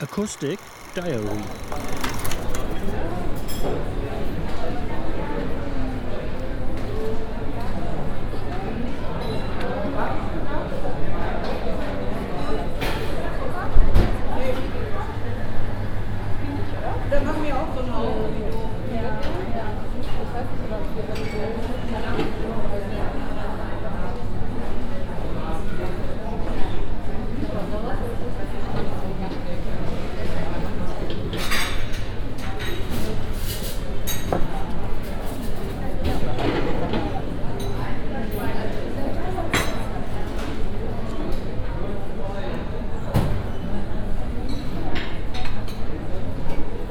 Acoustic Diary. Dann machen wir auch so eine. Ja, ja.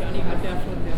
Johnny hat ja schon